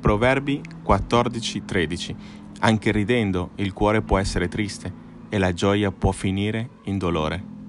Proverbi 14:13 Anche ridendo il cuore può essere triste e la gioia può finire in dolore.